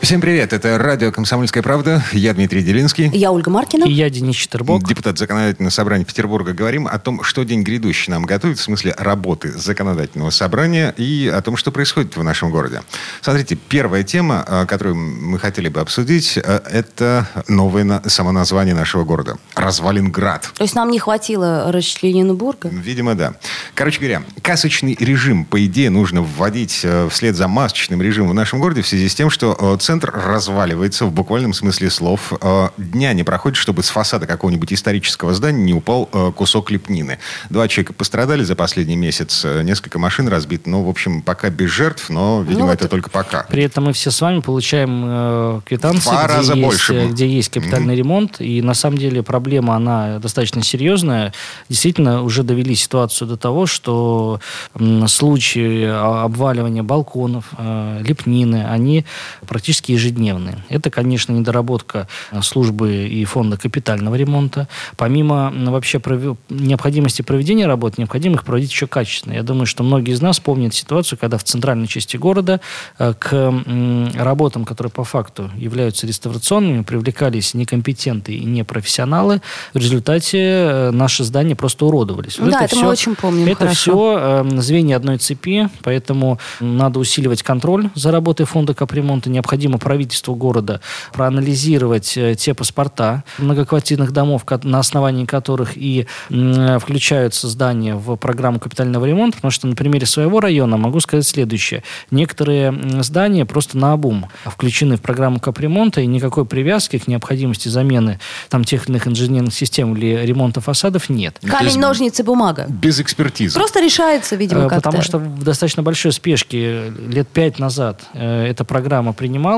Всем привет, это радио «Комсомольская правда». Я Дмитрий Делинский. Я Ольга Маркина. И я Денис Четербок. Депутат Законодательного собрания Петербурга. Говорим о том, что день грядущий нам готовит, в смысле работы Законодательного собрания и о том, что происходит в нашем городе. Смотрите, первая тема, э, которую мы хотели бы обсудить, э, это новое на- само название нашего города. Развалинград. То есть нам не хватило расчлененбурга? Видимо, да. Короче говоря, касочный режим, по идее, нужно вводить э, вслед за масочным режимом в нашем городе в связи с тем, что центр разваливается в буквальном смысле слов. Э, Дня не проходит, чтобы с фасада какого-нибудь исторического здания не упал э, кусок лепнины. Два человека пострадали за последний месяц, э, несколько машин разбито. Ну, в общем, пока без жертв, но, видимо, Ну, это вот- только пока. При этом мы все с вами получаем квитанции, Два раза где, больше. есть, э, где есть капитальный ремонт. И на самом деле проблема, она достаточно серьезная. Действительно, уже довели ситуацию до того, что случаи обваливания балконов, лепнины, они практически ежедневные. Это, конечно, недоработка э, службы и фонда капитального ремонта. Помимо вообще необходимости проведения работ, необходимо их проводить еще качественно. Я думаю, что многие из нас помнят ситуацию, когда в центральной части города э, к работам, которые по факту являются реставрационными, привлекались некомпетенты и непрофессионалы. В результате э, наши здания просто уродовались. Вот Да, это мы всё- очень помним Это хорошо. все звенья одной цепи, поэтому надо усиливать контроль за работой фонда капремонта. Необходимо правительству города проанализировать э, те паспорта многоквартирных домов, на основании которых и включаются здания в программу капитального ремонта, потому что на примере своего района могу сказать следующее. Некоторые здания просто на обум включены в программу капремонта, и никакой привязки к необходимости замены там тех или иных инженерных систем или ремонта фасадов нет. Камень, Без- ножницы, бумага. Без экспертизы. Просто решается, видимо, Э, как-то. Потому что в достаточно большой спешке лет пять назад э, эта программа принималась,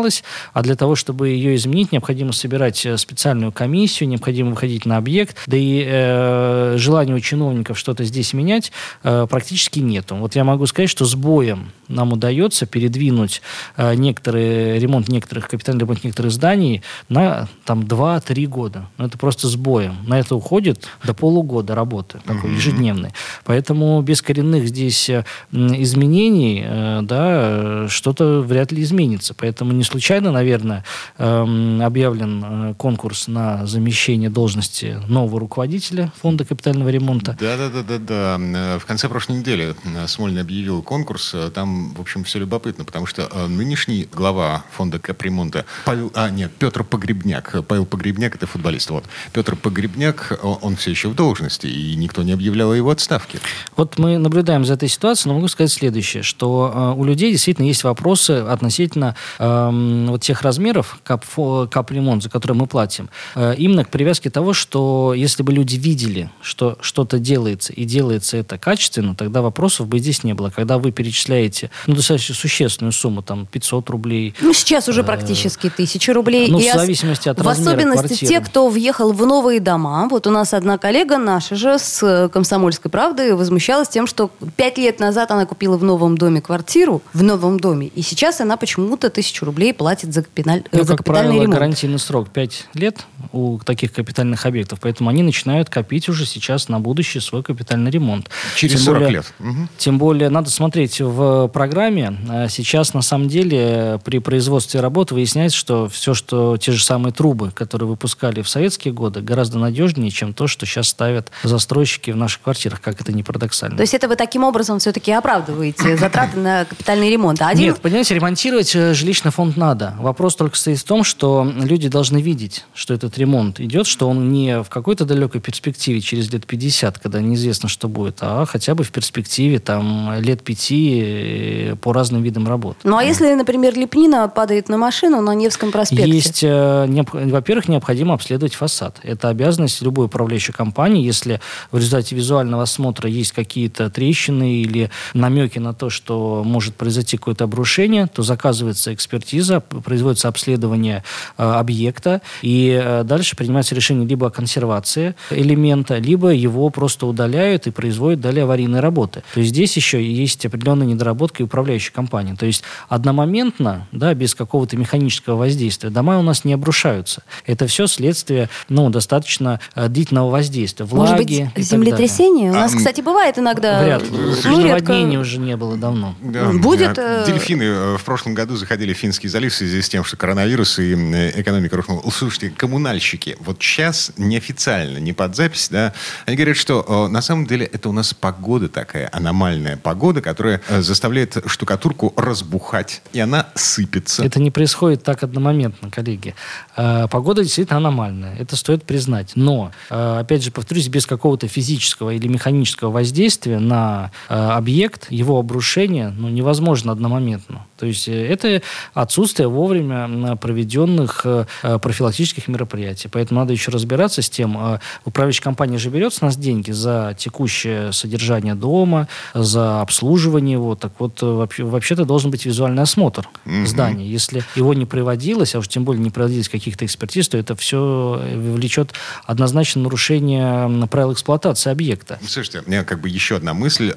а для того, чтобы ее изменить, необходимо собирать э, специальную комиссию, необходимо выходить на объект, да и э, желания у чиновников что-то здесь менять э, практически нету. Вот я могу сказать, что с боем нам удается передвинуть э, некоторые, ремонт некоторых, капитальный ремонт некоторых зданий на там 2-3 года. Но это просто с боем. На это уходит до полугода работы, такой ежедневной. Поэтому без коренных здесь э, изменений, э, да, э, что-то вряд ли изменится. Поэтому не случайно, наверное, эм, объявлен э, конкурс на замещение должности нового руководителя фонда капитального ремонта. Да, да, да, да, да. Э, В конце прошлой недели э, Смольный объявил конкурс. Э, Там, в общем, все любопытно, потому что э, нынешний глава фонда капремонта Павел, а нет, Петр Погребняк. Э, Павел Погребняк это футболист. Вот Петр Погребняк, он все еще в должности, и никто не объявлял его отставке. Вот мы наблюдаем за этой ситуацией, но могу сказать следующее, что э, у людей действительно есть вопросы относительно эм, вот тех размеров кап, капремонт, за которые мы платим, Э, именно к привязке того, что если бы люди видели, что что-то делается и делается это качественно, тогда вопросов бы здесь не было. Когда вы перечисляете ну, достаточно существенную сумму, там 500 рублей, Ну, сейчас уже практически тысячи рублей. ну, в И ос- зависимости от В размера особенности квартиры. те, кто въехал в новые дома. Вот у нас одна коллега наша же с э, «Комсомольской правдой» возмущалась тем, что пять лет назад она купила в новом доме квартиру, в новом доме, и сейчас она почему-то тысячу рублей платит за, капиталь- Ну, за как капитальный правило, ремонт. гарантийный срок 5 лет у таких капитальных объектов, поэтому они начинают копить уже сейчас на будущее свой капитальный ремонт. Через Тем 40 более- лет. Мгм. Тем более, надо смотреть в программе. э, Сейчас, на самом деле, э, при производстве работ выясняется, что все, что те же самые трубы, которые выпускали в советские годы, гораздо надежнее, чем то, что сейчас ставят застройщики в наших квартирах, как это не парадоксально. То есть это вы таким образом все-таки оправдываете затраты на капитальный ремонт. А один Нет, понимаете, ремонтировать э, жилищный фонд надо. Вопрос только стоит в том, что люди должны видеть, что этот ремонт идет, что он не в какой-то далекой перспективе через лет 50, когда неизвестно, что будет, а хотя бы в перспективе там лет пяти э, по разным видам работ. Ну, а если, например, лепнина падает на машину на Невском проспекте? Есть, э, во-первых, необходимо обследовать фасад. Это обязанность любой управляющей компании. Если в результате визуального осмотра есть какие-то трещины или намеки на то, что может произойти какое-то обрушение, то заказывается экспертиза экспертиза, производится обследование э, объекта, и э, дальше принимается решение либо о консервации элемента, либо его просто удаляют и производят далее аварийные работы. То есть здесь еще есть определенная недоработка и управляющей компании. То есть одномоментно, да, без какого-то механического воздействия, дома у нас не обрушаются. Это все следствие ну, достаточно э, длительного воздействия. Влаги Может быть, землетрясение? У нас, кстати, бывает иногда... Вряд ли. Ну, Наводнений уже не было давно. Да. Будет, Дельфины в прошлом году заходили в Финский залив в связи с тем, что коронавирус и экономика рухнула. Слушайте, коммунальщики, вот сейчас неофициально, не под запись, да, они говорят, что на самом деле это у нас погода такая, аномальная погода, которая э, заставляет штукатурку разбухать, и она сыпется. Это не происходит так одномоментно, коллеги. Э, Погода действительно аномальная, это стоит признать. Но, э, опять же, повторюсь, без какого-то физического или механического воздействия на объект, его обрушение, ну, невозможно одномоментно. То есть э, это отсутствие вовремя проведенных э, э, профилактических мероприятий. Поэтому надо еще разбираться с тем, э, управляющая компания же берет с нас деньги за текущее содержание дома, за обслуживание его. Так вот, вообще- вообще-то должен быть визуальный осмотр здания. Если его не проводилось, а уж тем более не проводились каких-то экспертиз, то это все влечет однозначно нарушение правил эксплуатации объекта. Слушайте, у меня как бы еще одна мысль,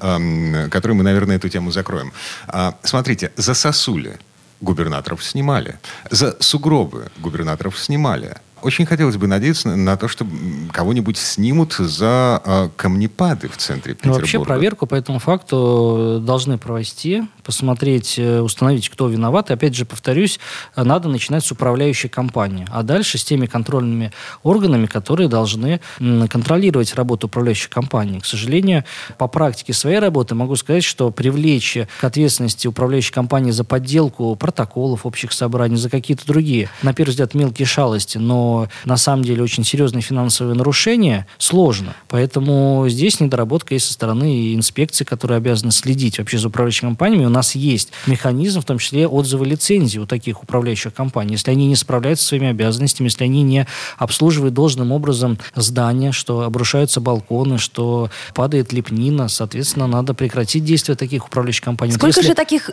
которой мы, наверное, эту тему закроем. А, смотрите, за сосули губернаторов снимали, за сугробы губернаторов снимали. Очень хотелось бы надеяться на, то, что кого-нибудь снимут за э, камнепады в центре Ну, Петербурга. вообще проверку по этому факту э, должны провести, посмотреть, э, установить, кто виноват. И опять же, повторюсь, э, надо начинать с управляющей компании, а дальше с теми контрольными органами, которые должны контролировать работу управляющей компании. К сожалению, по практике своей работы могу сказать, что привлечь к ответственности управляющей компании за подделку протоколов общих собраний, за какие-то другие, на первый взгляд, мелкие шалости, но на самом деле очень серьезные финансовые нарушения сложно. Поэтому здесь недоработка есть со стороны инспекции, которые обязаны следить вообще за управляющими компаниями. У нас есть механизм, в том числе отзывы лицензии у таких управляющих компаний. Если они не справляются со своими обязанностями, если они не обслуживают должным образом здания, что обрушаются балконы, что падает лепнина, соответственно, надо прекратить действия таких управляющих компаний. Сколько если- же таких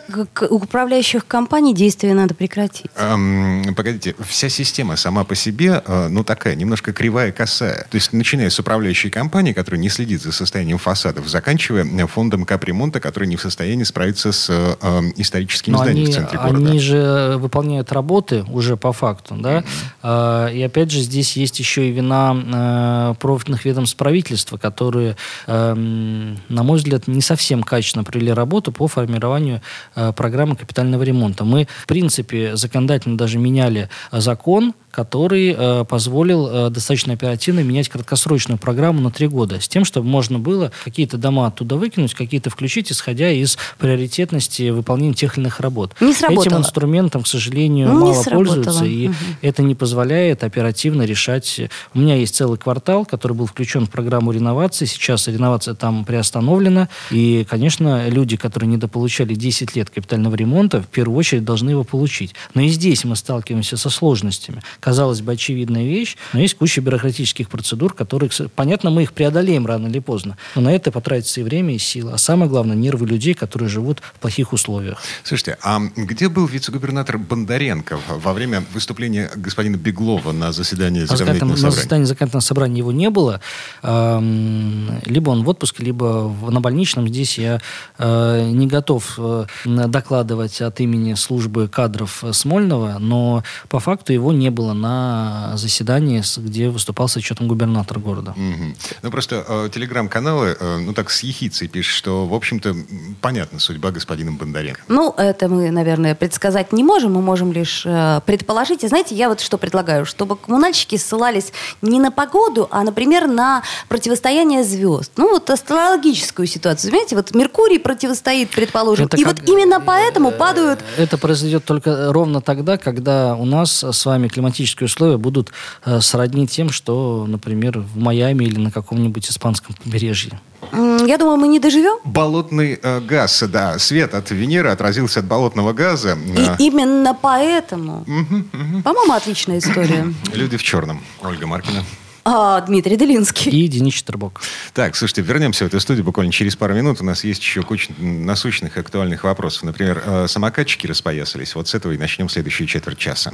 управляющих компаний действия надо прекратить? Эм, погодите, вся система сама по себе, э, ну, такая, немножко кривая, косая. То есть, начиная с управляющей компании, которая не следит за состоянием фасадов, заканчивая э, фондом капремонта, который не в состоянии справиться с э, эм, историческими Но зданиями они, в центре города. они же выполняют работы уже по факту, да. А, И опять же здесь есть еще и вина профильных ведомств правительства, которые, эм, на мой взгляд, не совсем качественно провели работу по формированию программы капитального ремонта. Мы, в принципе, законодательно даже меняли закон, который э, позволил э, достаточно оперативно менять краткосрочную программу на три года, с тем, чтобы можно было какие-то дома оттуда выкинуть, какие-то включить, исходя из приоритетности выполнения тех или иных работ. Не сработало. Этим инструментом, к сожалению, не мало сработало. пользуются, и Мгм. это не позволяет оперативно решать. У меня есть целый квартал, который был включен в программу реновации. Сейчас реновация там приостановлена. И, конечно, люди, которые недополучали 10 лет капитального ремонта, в первую очередь должны его получить. Но и здесь мы сталкиваемся со сложностями. Казалось бы, очевидная вещь, но есть куча бюрократических процедур, которые, понятно, мы их преодолеем рано или поздно. Но на это потратится и время, и сила. А самое главное, нервы людей, которые живут в плохих условиях. Слушайте, а где был вице-губернатор Бондаренко во время выступления господина Беглова на заседании На законодательного на собрания? заседании законодательного собрания его не было. Либо он в отпуске, либо на больничном. Здесь я э, не готов э, докладывать от имени службы кадров э, Смольного, но по факту его не было на заседании, с- где выступал с отчетом губернатор города. Мгм. Ну, просто э, телеграм-каналы, э, ну, так с ехицей пишут, что, в общем-то, понятна судьба господина Бондаренко. Ну, это мы, наверное, предсказать не можем, мы можем лишь э, предположить. И знаете, я вот что предлагаю, чтобы коммунальщики ссылались не на погоду, а, например, на противостояние звезд. Ну, вот астрологическую ситуацию. Знаете, вот Меркурий противостоит, предположим. Это и как- вот именно поэтому падают... Это произойдет только ровно тогда, когда у нас с вами климатические условия будут э, сродни тем, что, например, в Майами или на каком-нибудь испанском побережье. Я думаю, мы не доживем. Болотный э, газ, да, свет от Венеры отразился от болотного газа. Э, И именно поэтому. По-моему, отличная история. Люди в черном. Ольга Маркина. А Дмитрий Делинский. И Денис Четербок. Так, слушайте, вернемся в эту студию буквально через пару минут. У нас есть еще куча насущных, актуальных вопросов. Например, э, самокатчики распоясались. Вот с этого и начнем следующую четверть часа.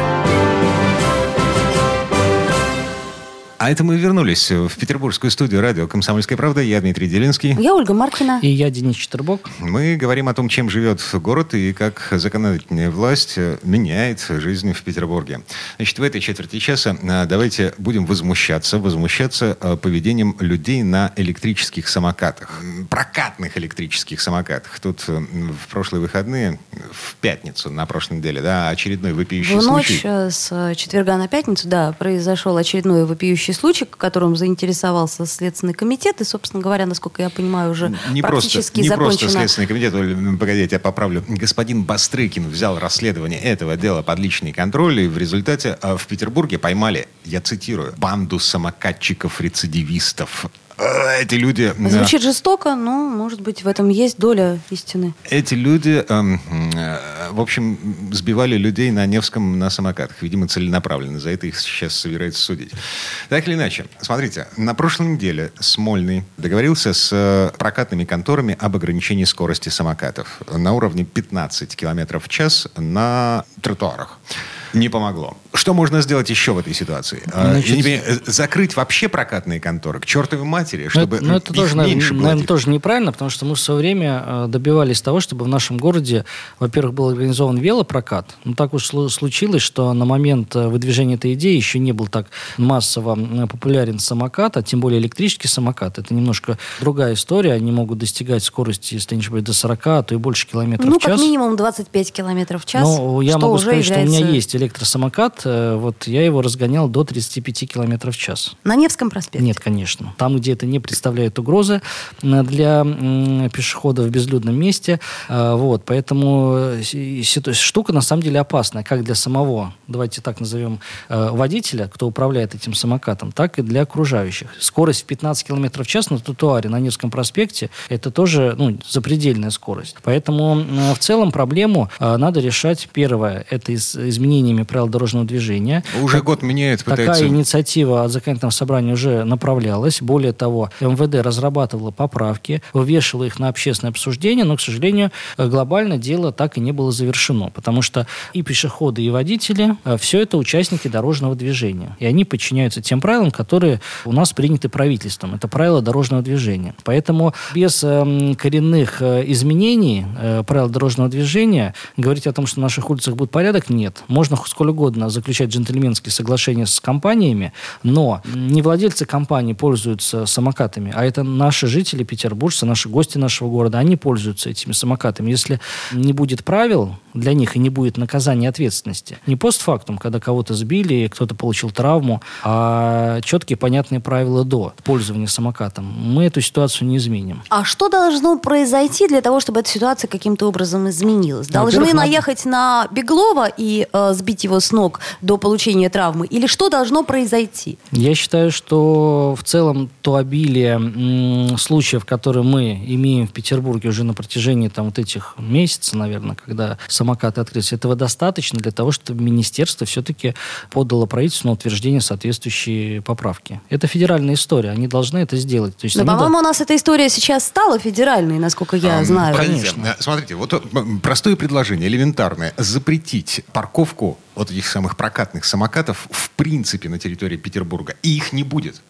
А это мы вернулись в петербургскую студию радио «Комсомольская правда». Я Дмитрий Делинский. Я Ольга Маркина. И я Денис Четербок. Мы говорим о том, чем живет город и как законодательная власть меняет жизнь в Петербурге. Значит, в этой четверти часа а, давайте будем возмущаться, возмущаться а, поведением людей на электрических самокатах. Прокатных электрических самокатах. Тут в прошлые выходные, в пятницу на прошлой неделе, да, очередной вопиющий в случай. ночь э, с четверга на пятницу, да, произошел очередной вопиющий случай, которым заинтересовался Следственный комитет. И, собственно говоря, насколько я понимаю, уже не практически просто, не закончено. просто Следственный комитет, Оль, погоди, я тебя поправлю. Господин Бастрыкин взял расследование этого дела под личный контроль, и в результате э, в Петербурге поймали, я цитирую, банду самокатчиков-рецидивистов. Э, Эти люди... Звучит жестоко, но, может быть, в этом есть доля истины. Эти люди, эм, э, в общем, сбивали людей на Невском на самокатах. Видимо, целенаправленно. За это их сейчас собираются судить. Так или иначе, смотрите, на прошлой неделе Смольный договорился с э, прокатными конторами об ограничении скорости самокатов на уровне 15 километров в час на тротуарах. Не помогло. Что можно сделать еще в этой ситуации? Э, Значит- я не понимаю, э, закрыть вообще прокатные конторы к чертовой матери, Ну, чтобы это- ну, это их тоже, меньше наверное, платить? тоже неправильно, потому что мы в свое время э, добивались того, чтобы в нашем городе, во-первых, был организован велопрокат. Ну, так уж слу- случилось, что на момент э, выдвижения этой идеи еще не был так массово популярен самокат, а тем более электрический самокат. Это немножко другая история. Они могут достигать скорости, если не ошибаюсь, до 40, а то и больше километров Ну, в час. как минимум 25 километров в час. Ну, я что могу уже сказать, что у меня является- есть электросамокат. э, Вот я его разгонял до 35 километров в час. На Невском проспекте. Нет, конечно. Там, где это не представляет угрозы э, для м, пешеходов в безлюдном месте. Э, Вот, поэтому штука на самом деле опасная, как для самого, давайте так назовем, водителя, кто управляет этим самокатом, так и для окружающих. Скорость в 15 км в час на тротуаре на Невском проспекте это тоже ну, запредельная скорость. Поэтому в целом проблему надо решать. Первое, это из- изменениями правил дорожного движения. Уже год меняет, пытается... Такая инициатива от законодательного собрания уже направлялась. Более того, МВД разрабатывала поправки, вывешивала их на общественное обсуждение, но, к сожалению, глобально дело так и не было завершено, потому что и пешеходы, и водители э, все это участники дорожного движения. И они подчиняются тем правилам, которые у нас приняты правительством. Это правила дорожного движения. Поэтому без эм, коренных э, изменений э, правил дорожного движения говорить о том, что на наших улицах будет порядок, нет. Можно сколь угодно заключать джентльменские соглашения с компаниями, но не владельцы компаний пользуются самокатами, а это наши жители петербуржцы, наши гости нашего города, они пользуются этими самокатами. Если не будет правил, для них и не будет наказания ответственности. Не постфактум, когда кого-то сбили, кто-то получил травму, а четкие понятные правила до пользования самокатом. Мы эту ситуацию не изменим. А что должно произойти для того, чтобы эта ситуация каким-то образом изменилась? Должны наехать на Беглова и э, сбить его с ног до получения травмы? Или что должно произойти? Я считаю, что в целом то обилие м, случаев, которые мы имеем в Петербурге уже на протяжении там, вот этих месяцев, наверное, когда самокаты открылись, этого достаточно для того, чтобы министерство все-таки подало правительству на утверждение соответствующей поправки. Это федеральная история, они должны это сделать. То есть Но, они по-моему, у нас эта история сейчас стала федеральной, насколько я Ам, знаю. подождите, э, Смотрите, вот э, простое предложение, элементарное. Запретить парковку вот этих самых прокатных самокатов в принципе на территории Петербурга. И их не будет.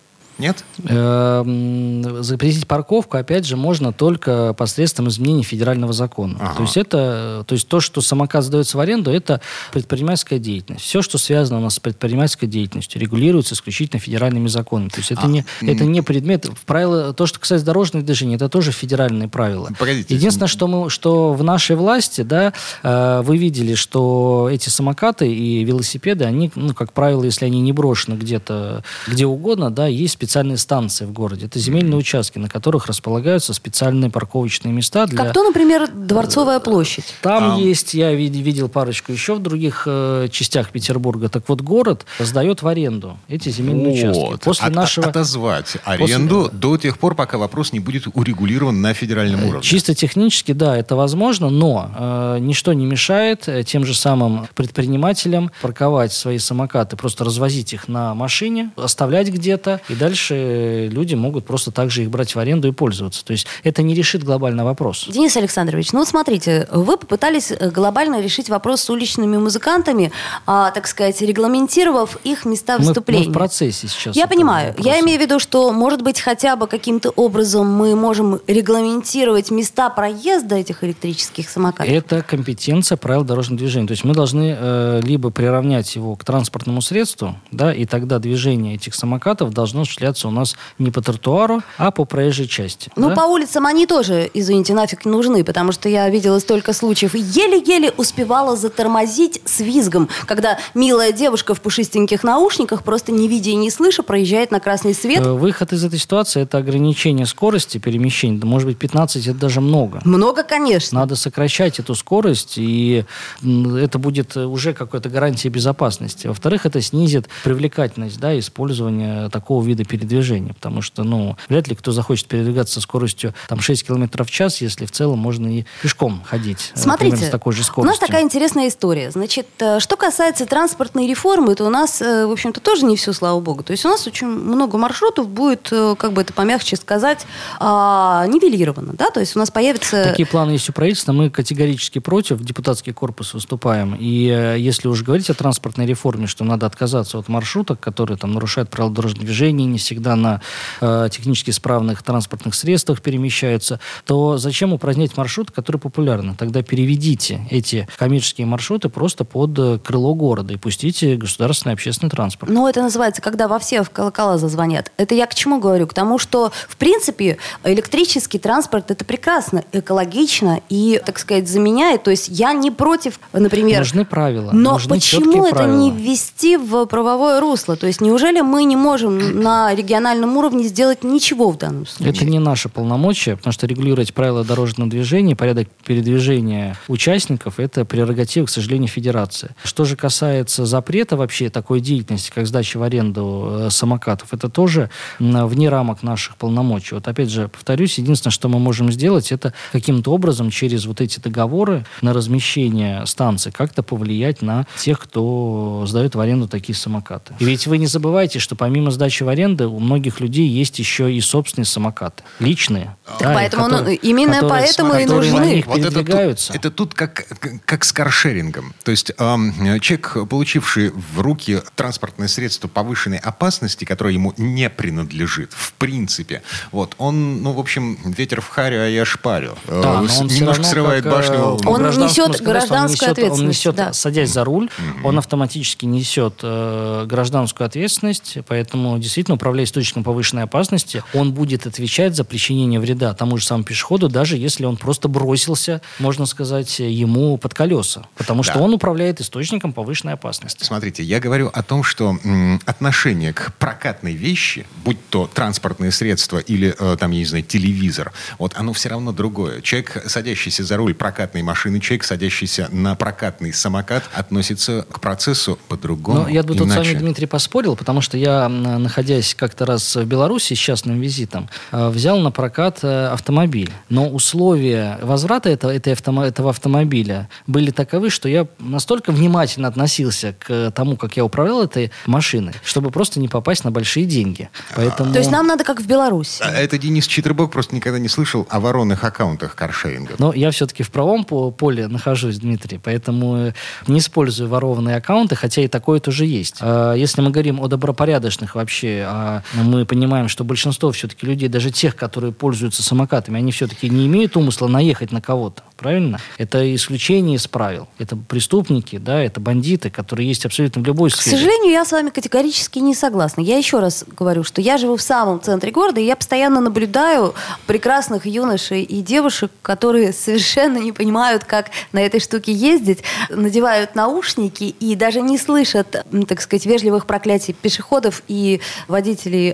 Нет? Эм, запретить парковку, опять же, можно только посредством изменения федерального закона. Ага. То есть это, то есть то, что самокат сдается в аренду, это предпринимательская деятельность. Все, что связано у нас с предпринимательской деятельностью, регулируется исключительно федеральными законами. То есть это А, не, это не предмет. Правила, то, что касается дорожных движений, это тоже федеральные правила. Погодите. Единственное, что мы, что в нашей власти, да, э, вы видели, что эти самокаты и велосипеды, они, ну, как правило, если они не брошены где-то, где угодно, да, есть специальные станции в городе. Это земельные участки, на которых располагаются специальные парковочные места для... Как то, например, Дворцовая площадь. Там А. есть, я вид- видел парочку еще в других э, частях Петербурга. Так вот, город сдает в аренду эти земельные участки. Вот. После От- нашего... Отозвать аренду до тех пор, пока вопрос не будет урегулирован на федеральном уровне. Чисто технически, да, это возможно, но э, ничто не мешает э, тем же самым предпринимателям парковать свои самокаты, просто развозить их на машине, оставлять где-то, и дальше люди могут просто также их брать в аренду и пользоваться. То есть это не решит глобальный вопрос. Денис Александрович, ну вот смотрите, вы попытались э, глобально решить вопрос с уличными музыкантами, а, так сказать, регламентировав их места Мы- выступления. мы в процессе сейчас Я понимаю. вопроса. Я имею в виду, что, может быть, хотя бы каким-то образом мы можем регламентировать места проезда этих электрических самокатов. Это компетенция правил дорожного движения. То есть мы должны э, либо приравнять его к транспортному средству, да, и тогда движение этих самокатов должно осуществляться у нас не по тротуару, а по проезжей части. Ну, да? по улицам они тоже, извините, нафиг не нужны, потому что я видела столько случаев. Еле-еле успевала затормозить с визгом, когда милая девушка в пушистеньких наушниках, просто не видя и не слыша, проезжает на красный свет. Э, Выход из этой ситуации – это ограничение скорости перемещения. Может быть, 15 – это даже много. Много, конечно. Надо сокращать эту скорость, и это будет уже какой-то гарантией безопасности. Во-вторых, это снизит привлекательность да, использования такого вида передвижения, потому что ну, вряд ли кто захочет передвигаться со скоростью там, 6 км в час, если в целом можно и пешком ходить. э, Смотрите, с такой же у скоростью. нас такая интересная история. Значит, э, что касается транспортной реформы, то у нас, э, в общем-то, тоже не все, слава богу. То есть у нас очень много маршрутов будет, как бы это помягче сказать, а, нивелировано, да? То есть у нас появится... Такие планы есть у правительства. Мы категорически против. Депутатский корпус выступаем. И если уж говорить о транспортной реформе, что надо отказаться от маршруток, которые там нарушают правила дорожного движения, не всегда на э, технически исправных транспортных средствах перемещаются, то зачем упразднять маршруты, которые популярны? Тогда переведите эти коммерческие маршруты просто под э, крыло города и пустите государственный общественный транспорт. Ну, это называется, когда во все в колокола зазвонят. Это я к чему говорю? К тому, что, в принципе, электрический транспорт это прекрасно, экологично и, так сказать, заменяет. То есть я не против, например... Нужны правила. Но нужны почему это правила. не ввести в правовое русло? То есть неужели мы не можем на региональном уровне сделать ничего в данном случае? Это не наше полномочия, потому что регулировать правила дорожного движения, порядок передвижения участников – это прерогатива, к сожалению, федерации. Что же касается запрета вообще такой деятельности, как сдача в аренду э, самокатов, это тоже вне рамок наших полномочий. Вот опять же, повторюсь, единственное, что мы можем сделать, это каким-то образом через вот эти договоры на размещение станций как-то повлиять на тех, кто сдает в аренду такие самокаты. И ведь вы не забывайте, что помимо сдачи в аренду у многих людей есть еще и собственные самокаты, личные. Да, и поэтому, ну, которые- именно которые- поэтому и нужны. Вот это тут, это тут как, как с каршерингом. То есть эм, человек, получивший в руки транспортное средство повышенной опасности, которое ему не принадлежит, в принципе, вот, он, ну, в общем, ветер в харю, а я шпарю. Э, Да, но с- он немножко срывает как, э, башню. Он гражданскому несет гражданскую он ответственность, Он несет, да. садясь за руль, он автоматически несет э, гражданскую ответственность, поэтому действительно управление управляет источником повышенной опасности, он будет отвечать за причинение вреда тому же самому пешеходу, даже если он просто бросился, можно сказать, ему под колеса. Потому что Да. он управляет источником повышенной опасности. Смотрите, я говорю о том, что м, отношение к прокатной вещи, будь то транспортные средства или, э, там, я не знаю, телевизор, вот оно все равно другое. Человек, садящийся за руль прокатной машины, человек, садящийся на прокатный самокат, относится к процессу по-другому, Ну, я бы тут с иначе. вами, Дмитрий, поспорил, потому что я, находясь как-то раз в Беларуси с частным визитом, э, взял на прокат э, автомобиль. Но условия возврата этого, этого автомобиля были таковы, что я настолько внимательно относился к тому, как я управлял этой машиной, чтобы просто не попасть на большие деньги. Поэтому... То есть нам надо как в Беларуси. А Это Денис Читербок просто никогда не слышал о воронных аккаунтах каршеринга. Но я все-таки в правом по- поле нахожусь, Дмитрий, поэтому э, не использую ворованные аккаунты, хотя и такое тоже есть. Если мы говорим о добропорядочных вообще, а мы понимаем, что большинство все-таки людей, даже тех, которые пользуются самокатами, они все-таки не имеют умысла наехать на кого-то, правильно? Это исключение из правил. Это преступники, да, это бандиты, которые есть абсолютно в любой К сфере. сожалению, я с вами категорически не согласна. Я еще раз говорю, что я живу в самом центре города, и я постоянно наблюдаю прекрасных юношей и девушек, которые совершенно не понимают, как на этой штуке ездить, надевают наушники и даже не слышат, так сказать, вежливых проклятий пешеходов и водителей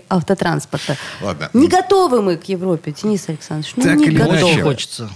автотранспорта. Ладно. Не готовы мы к Европе, Денис Александрович. Ну, Так не или готовы. иначе. Очень хочется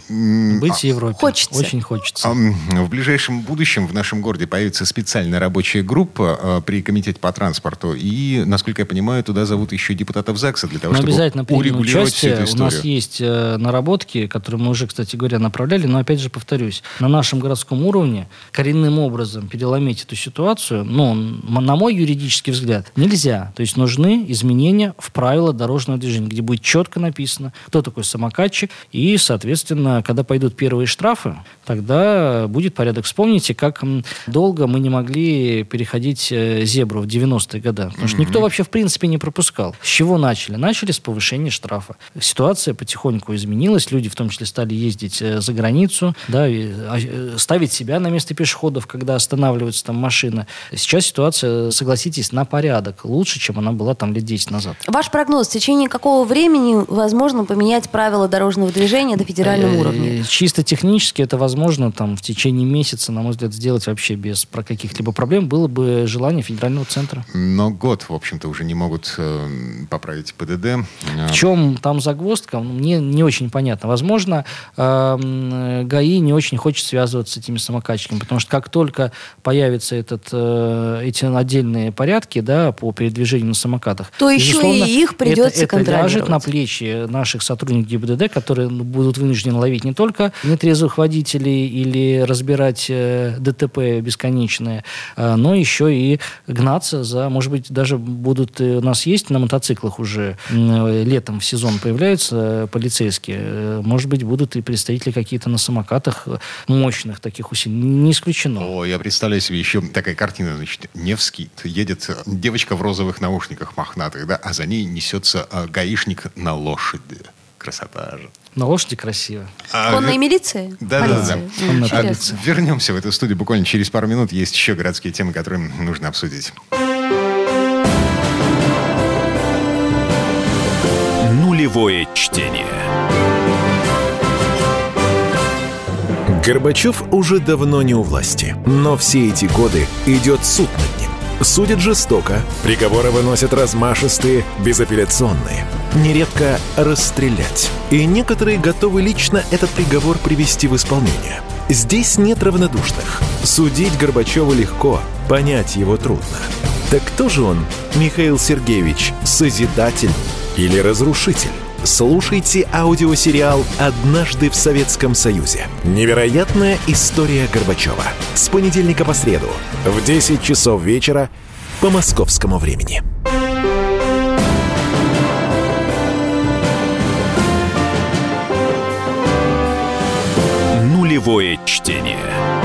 быть в Европе. Хочется. Очень хочется. В ближайшем будущем в нашем городе появится специальная рабочая группа э, при комитете по транспорту. И, насколько я понимаю, туда зовут еще депутатов ЗАГСа для того, Мы чтобы обязательно урегулировать всю участие. эту У нас историю. есть э, наработки, которые мы уже, кстати говоря, направляли. Но опять же повторюсь, на нашем городском уровне коренным образом переломить эту ситуацию, ну, на мой юридический взгляд, нельзя. То есть нужны изменения в правила дорожного движения, где будет четко написано, кто такой самокатчик. И, соответственно, когда пойдут первые штрафы, тогда будет порядок. Вспомните, как долго мы не могли переходить э, зебру в 90-е годы. Потому что никто вообще в принципе не пропускал. С чего начали? Начали с повышения штрафа. Ситуация потихоньку изменилась. Люди в том числе стали ездить э, за границу, да, и, а, э, ставить себя на место пешеходов, когда останавливается там машина. Сейчас ситуация, согласитесь, на порядок лучше, чем она была там лет 10 назад. Ваш прогноз, в течение какого времени возможно поменять правила дорожного движения на федеральном Э, уровне? Чисто технически это возможно там в течение месяца, на мой взгляд, сделать вообще без про каких-либо проблем. Было бы желание федерального центра. Но год, в общем-то, уже не могут э, поправить ПДД. Э, В чем там загвоздка, ну, мне не очень понятно. Возможно, эм, ГАИ не очень хочет связываться с этими самокатчиками, потому что как только появятся этот, э, эти отдельные порядки да, по передвижению на самокатах, То еще безусловно, и их придется это, это ляжет контролировать. на плечи наших сотрудников ГИБДД, которые ну, будут вынуждены ловить не только нетрезвых водителей или разбирать э, ДТП бесконечные, э, но еще и гнаться за, может быть, даже будут, э, у нас есть на мотоциклах уже летом в сезон появляются полицейские, может быть, будут и представители какие-то на самокатах мощных таких усилий, не исключено. О, я представляю себе еще такая картина, значит, Невский, едет девочка в розовых наушниках мохнатых, да, а за ней несется э, гаишник на лошади. Красота же. На лошади красиво. А, Конная вер- милиция? Да, да, да. Полиция. М, Конная А. Вернемся в эту студию буквально через пару минут. Есть еще городские темы, которые нужно обсудить. Нулевое чтение. Горбачев уже давно не у власти, но все эти годы идет суд над. Судят жестоко, приговоры выносят размашистые, безапелляционные. Нередко расстрелять. И некоторые готовы лично этот приговор привести в исполнение. Здесь нет равнодушных. Судить Горбачева легко, понять его трудно. Так кто же он, Михаил Сергеевич, созидатель или разрушитель? Слушайте аудиосериал «Однажды в Советском Союзе». Невероятная история Горбачева. С понедельника по среду в 10 часов вечера по московскому времени. Нулевое чтение.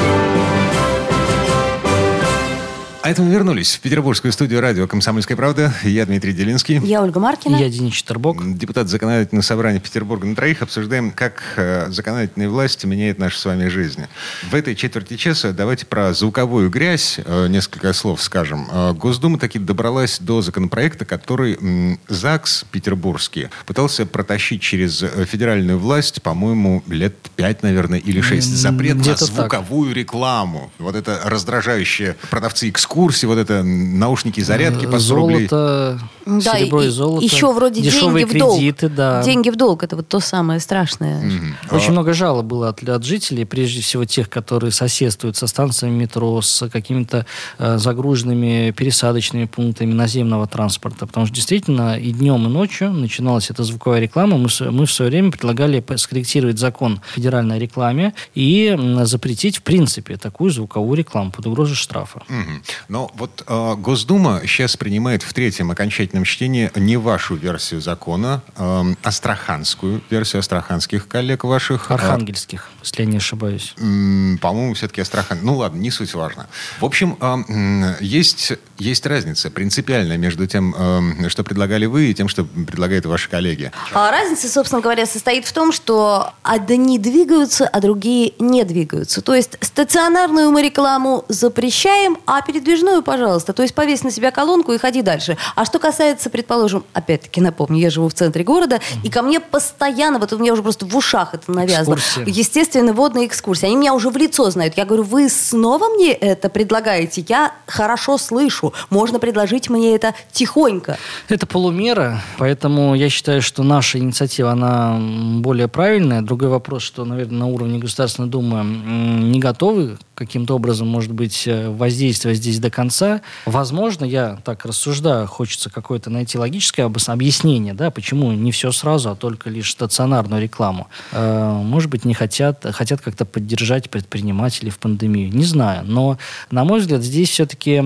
А это мы вернулись в петербургскую студию радио «Комсомольская правда». Я Дмитрий Делинский. Я Ольга Маркина. Я Денис Четербок. Депутат законодательного собрания Петербурга на троих. Обсуждаем, как э, законодательная власть меняет нашу с вами жизнь. В этой четверти часа давайте про звуковую грязь э, несколько слов скажем. Э, Госдума таки добралась до законопроекта, который ЗАГС петербургский пытался протащить через федеральную власть, по-моему, лет пять, наверное, или шесть. Запрет на где-то так. звуковую рекламу. Вот это раздражающие продавцы экскурсий, вот это наушники, зарядки по 100 рублей. Золото, Да, серебро и, и- золото. еще вроде Дешевые деньги в долг. кредиты, да. Деньги в долг это вот то самое страшное. Очень много жалоб было от, от жителей, прежде всего тех, которые соседствуют со станциями метро, с какими-то э, загруженными пересадочными пунктами наземного транспорта. Потому что действительно и днем, и ночью начиналась эта звуковая реклама. Мы, мы в свое время предлагали скорректировать закон о федеральной рекламе и запретить в принципе такую звуковую рекламу под угрозой штрафа. Мгм. Но вот э, Госдума сейчас принимает в третьем окончательном чтении не вашу версию закона, э, астраханскую версию астраханских коллег ваших. Архангельских, если я не ошибаюсь. М, По-моему, все-таки Астрахан. Ну ладно, не суть важно. В общем, э, есть, есть разница принципиальная между тем, э, что предлагали вы, и тем, что предлагают ваши коллеги. А разница, собственно говоря, состоит в том, что одни двигаются, а другие не двигаются. То есть стационарную мы рекламу запрещаем, а передвижную, пожалуйста. То есть повесь на себя колонку и ходи дальше. А что касается, предположим, опять-таки напомню, я живу в центре города, и ко мне постоянно, вот у меня уже просто в ушах это навязано. Экскурсии. Естественно, водные экскурсии. Они меня уже в лицо знают. Я говорю, вы снова мне это предлагаете? Я хорошо слышу. Можно предложить мне это тихонько. Это полумера, поэтому я считаю, что наша инициатива, она более правильная. Другой вопрос, что, наверное, на уровне Государственной Думы не готовы каким-то образом, может быть, э, воздействовать здесь до конца. Возможно, я так рассуждаю, хочется какое-то найти логическое объяснение, да, почему не все сразу, а только лишь стационарную рекламу. Э, Может быть, не хотят, хотят как-то поддержать предпринимателей в пандемию. Не знаю, но, на мой взгляд, здесь все-таки...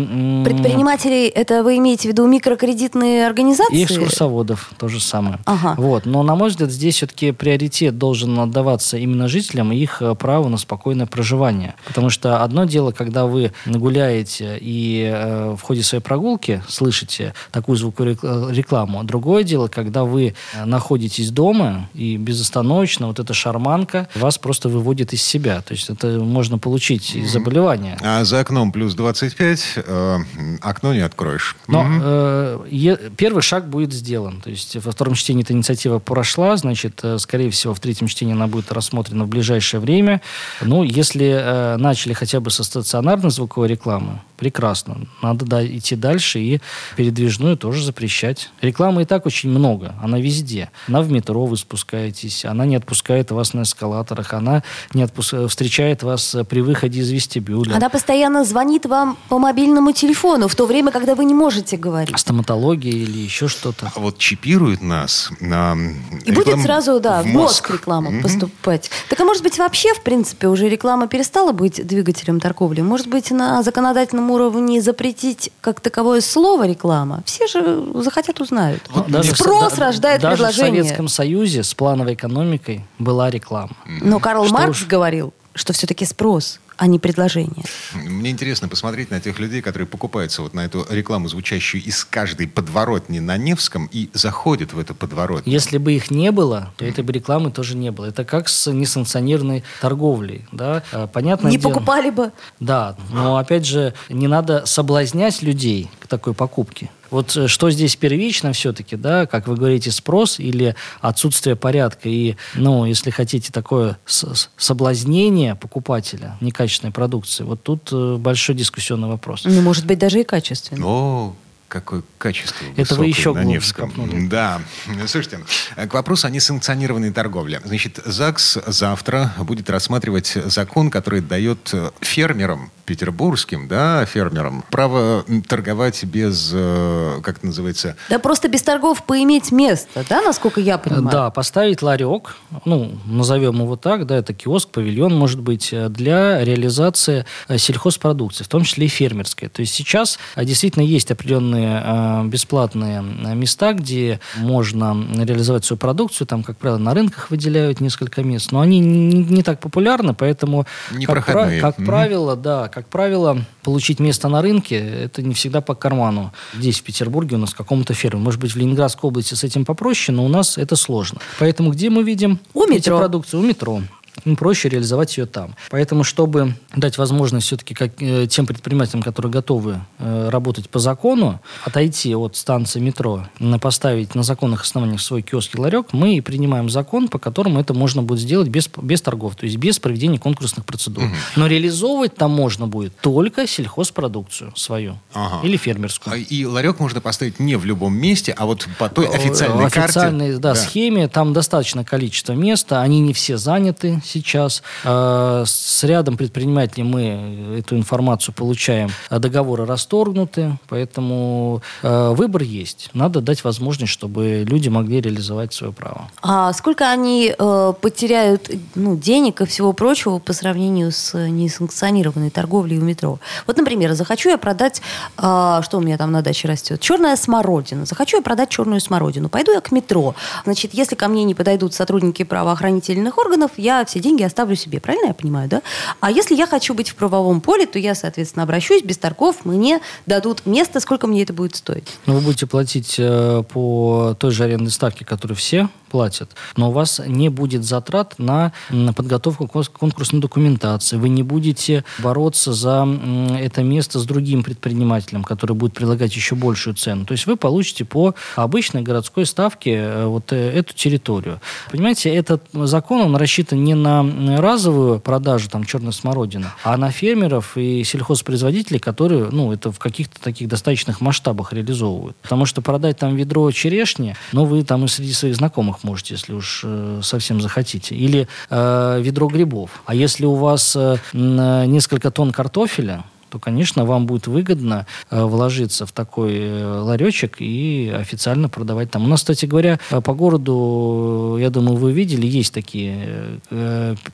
Предпринимателей, это вы имеете в виду микрокредитные организации? И экскурсоводов то же самое. Ага. Вот. Но, на мой взгляд, здесь все-таки приоритет должен отдаваться именно жителям и их э, праву на спокойное проживание. Потому что одно дело, когда вы гуляете и э, в ходе своей прогулки слышите такую звуковую рек- рекламу. Другое дело, когда вы э, находитесь дома и безостановочно вот эта шарманка вас просто выводит из себя. То есть это можно получить и заболевание. А за окном плюс 25, э, окно не откроешь. Но э, е- первый шаг будет сделан. То есть во втором чтении эта инициатива прошла, значит, э, скорее всего, в третьем чтении она будет рассмотрена в ближайшее время. Ну, если э, начали хотя бы со стационарной звуковой рекламы, прекрасно. Надо да, идти дальше и передвижную тоже запрещать. Рекламы и так очень много. Она везде. Она в метро вы спускаетесь, она не отпускает вас на эскалаторах, она не отпус- встречает вас э, при выходе из вестибюля. Она постоянно звонит вам по мобильному телефону в то время, когда вы не можете говорить. Стоматология или еще что-то. А вот чипируют нас на И будет сразу, да, в мозг реклама Мгм. поступать. Так а может быть вообще, в принципе, уже реклама перестала быть двигателем торговли? Может быть, на законодательном уровне запретить как таковое слово реклама? Все же захотят, узнают. Ну, даже в Спрос да- рождает даже предложение. в Советском Союзе с плановой экономикой была реклама. Но Карл Что Маркс уж. говорил, что все-таки спрос, а не предложение. Мне интересно посмотреть на тех людей, которые покупаются вот на эту рекламу, звучащую из каждой подворотни на Невском, и заходят в эту подворотню. Если бы их не было, то этой бы рекламы тоже не было. Это как с несанкционированной торговлей. Да? Э, Понятное не дело- покупали бы. Да, но опять же, не надо соблазнять людей к такой покупке. Вот э, что здесь первично все-таки, да, как вы говорите, спрос или отсутствие порядка. И, ну, если хотите, такое соблазнение покупателя некачественной продукции, вот тут э, большой дискуссионный вопрос. Ну, может быть, даже и качественно. О, какое качество Это вы еще на Невском. копнули. Да. Слушайте, э, к вопросу о несанкционированной торговле. Значит, ЗАГС завтра будет рассматривать закон, который дает фермерам петербургским, да, фермерам, право торговать без, э, как это называется, Да просто без торгов поиметь место, да, насколько я понимаю? Да, поставить ларек, ну, назовем его так, да, это киоск, павильон, может быть, э, для реализации э, сельхозпродукции, в том числе и фермерской. То есть сейчас э, действительно есть определенные э, бесплатные э, места, где можно реализовать свою продукцию, там, как правило, на рынках выделяют несколько мест, но они не, так популярны, поэтому, как, как правило, да, как Как правило, получить место на рынке – это не всегда по карману. Здесь, в Петербурге, у нас какому-то ферме. Может быть, в Ленинградской области с этим попроще, но у нас это сложно. Поэтому где мы видим У эти метро. продукции? У метро им проще реализовать ее там. Поэтому, чтобы дать возможность все-таки как, э, тем предпринимателям, которые готовы э, работать по закону, отойти от станции метро, на- поставить на законных основаниях свой киоск и ларек, мы и принимаем закон, по которому это можно будет сделать без, без торгов, то есть без проведения конкурсных процедур. Но реализовывать там можно будет только сельхозпродукцию свою Ага. или фермерскую. А, И ларек можно поставить не в любом месте, а вот по той официальной В карте. официальной, да, схеме там достаточно количество места, они не все заняты сейчас. Э, С рядом предпринимателей мы эту информацию получаем, а договоры расторгнуты, поэтому э, выбор есть. Надо дать возможность, чтобы люди могли реализовать свое право. А сколько они э, потеряют ну, денег и всего прочего по сравнению с несанкционированной торговлей у метро? Вот, например, захочу я продать, что у меня там на даче растет? Черная смородина. Захочу я продать черную смородину. Пойду я к метро. Значит, если ко мне не подойдут сотрудники правоохранительных органов, я все деньги оставлю себе. Правильно я понимаю, да? А если я хочу быть в правовом поле, то я, соответственно, обращусь без торгов, мне дадут место, сколько мне это будет стоить. Но вы будете платить э, по той же арендной ставке, которую все платят, но у вас не будет затрат на, м, подготовку кон- конкурсной документации. Вы не будете бороться за это место с другим предпринимателем, который будет предлагать еще большую цену. То есть вы получите по обычной городской ставке э, вот э, эту территорию. Понимаете, этот закон, он рассчитан не на разовую продажу там черной смородины, а на фермеров и сельхозпроизводителей, которые, ну, это в каких-то таких достаточных масштабах реализовывают. Потому что продать там ведро черешни, ну, вы там и среди своих знакомых можете, если уж э, совсем захотите. Или э, ведро грибов. А если у вас э, э, несколько тонн картофеля, то, конечно, вам будет выгодно э, вложиться в такой э, ларечек и официально продавать там. У нас, кстати говоря, э, по городу, я думаю, вы видели, есть такие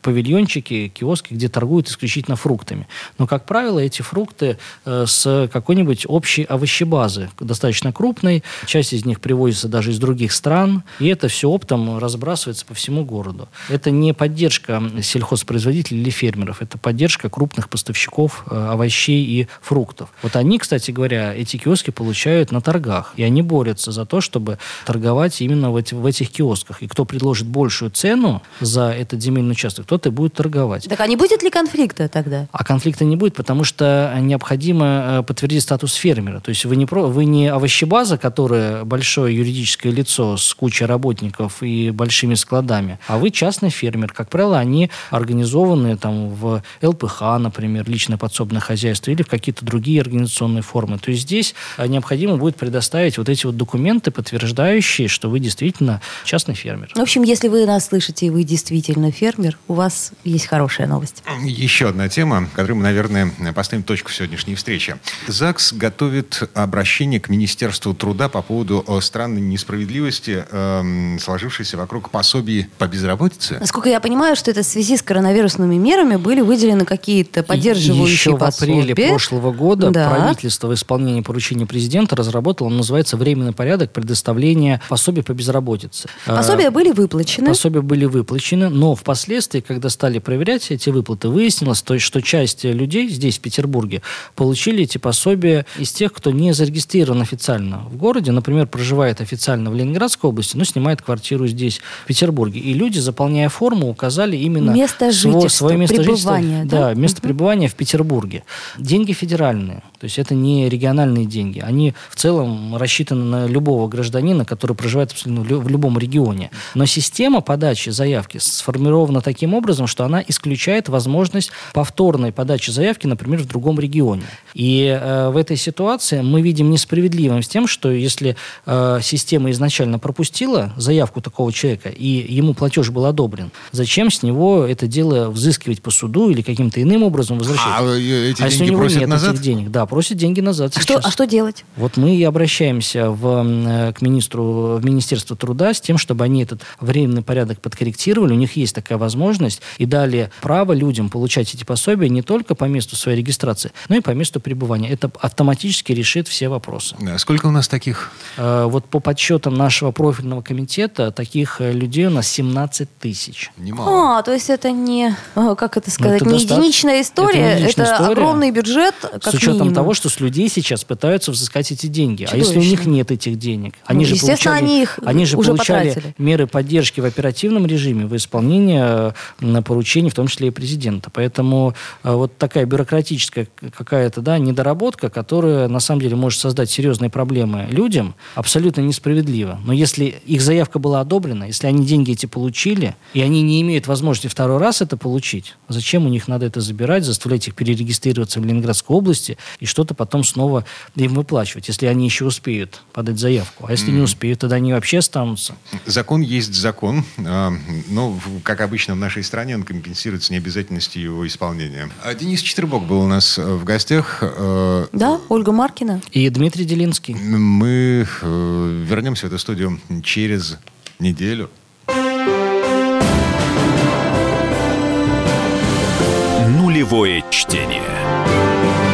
павильончики, киоски, где торгуют исключительно фруктами. Но, как правило, эти фрукты с какой-нибудь общей овощебазы, достаточно крупной. Часть из них привозится даже из других стран. И это все оптом разбрасывается по всему городу. Это не поддержка сельхозпроизводителей или фермеров. Это поддержка крупных поставщиков э, овощей и фруктов. Вот они, кстати говоря, эти киоски получают на торгах. И они борются за то, чтобы торговать именно в, эти- в этих киосках. И кто предложит большую цену за этот земельный участок, тот и будет торговать. Так а не будет ли конфликта тогда? А конфликта не будет, потому что необходимо э, подтвердить статус фермера. То есть вы не, про, вы не овощебаза, которая большое юридическое лицо с кучей работников и большими складами, а вы частный фермер. Как правило, они организованы там, в ЛПХ, например, личное подсобное хозяйство, или в какие-то другие организационные формы. То есть здесь э, необходимо будет предоставить вот эти вот документы, подтверждающие, что вы действительно частный фермер. В общем, если вы нас слышите, и вы действительно фермер, у вас есть хорошая новость. Еще одна тема, которую мы, наверное, поставим точку в сегодняшней встрече. ЗАГС готовит обращение к Министерству труда по поводу э, странной несправедливости, эм, сложившейся вокруг пособий по безработице. Насколько я понимаю, что это в связи с коронавирусными мерами были выделены какие-то поддерживающие Еще в апреле пособия. прошлого года Да. правительство в исполнении поручения президента разработало, он называется «Временный порядок предоставления пособий по безработице». Пособия были выплачены. Пособия были выплачены, но впоследствии, когда стали проверять эти выплаты, выяснилось, то, что часть людей здесь, в Петербурге, получили эти пособия из тех, кто не зарегистрирован официально в городе, например, проживает официально в Ленинградской области, но снимает квартиру здесь, в Петербурге. И люди, заполняя форму, указали именно Место жительства, свое место жительства. да? Да, место пребывания в Петербурге. Деньги федеральные, то есть это не региональные деньги. Они в целом рассчитаны на любого гражданина, который проживает абсолютно в лю- в любом регионе. Но система подачи заявки сформирована таким образом, что она исключает возможность повторной подачи заявки, например, в другом регионе. И э, в этой ситуации мы видим несправедливым с тем, что если э, система изначально пропустила заявку такого человека, и ему платеж был одобрен, зачем с него это дело взыскивать по суду или каким-то иным образом возвращать? А э, эти А если у деньги него нет назад? этих денег? Да, просят деньги назад А что, а что делать? Вот мы и обращаемся в, э, к министру, в Министерство труда с тем, чтобы они этот временный порядок подкорректировали. У них есть такая возможность. И дали право людям получать эти пособия не только по месту своей регистрации, но и по месту пребывания. Это автоматически решит все вопросы. Да, Сколько у нас таких? Э, Вот по подсчетам нашего профильного комитета, таких э, людей у нас 17 тысяч. Немало. А, то есть это не, как это сказать, это не достаточно. единичная история, Это это, не единичная история. огромный миллионный бюджет, как С учетом минимум. того, что с людей сейчас пытаются взыскать эти деньги. А если у них Чудовищно. нет этих денег? Они Ну, же естественно, получали, они их они же уже получали потратили. меры поддержки в оперативном режиме, в исполнении э, на поручений, в том числе и президента. Поэтому э, вот такая бюрократическая какая-то да, недоработка, которая на самом деле может создать серьезные проблемы людям, абсолютно несправедливо. Но если их заявка была одобрена, если они деньги эти получили, и они не имеют возможности второй раз это получить, зачем у них надо это забирать, заставлять их перерегистрироваться в Ленинградской области и что-то потом снова им выплачивать, если они еще успеют подать заявку. А если не успеют, тогда они вообще останутся. Закон есть закон, а, но, в- как обычно в нашей стране, он компенсируется необязательностью его исполнения. А Денис Четербок был у нас э, в гостях. Э, Да, Ольга Маркина. И Дмитрий Делинский. Мы э, вернемся в эту студию через неделю. Нулевое чтение.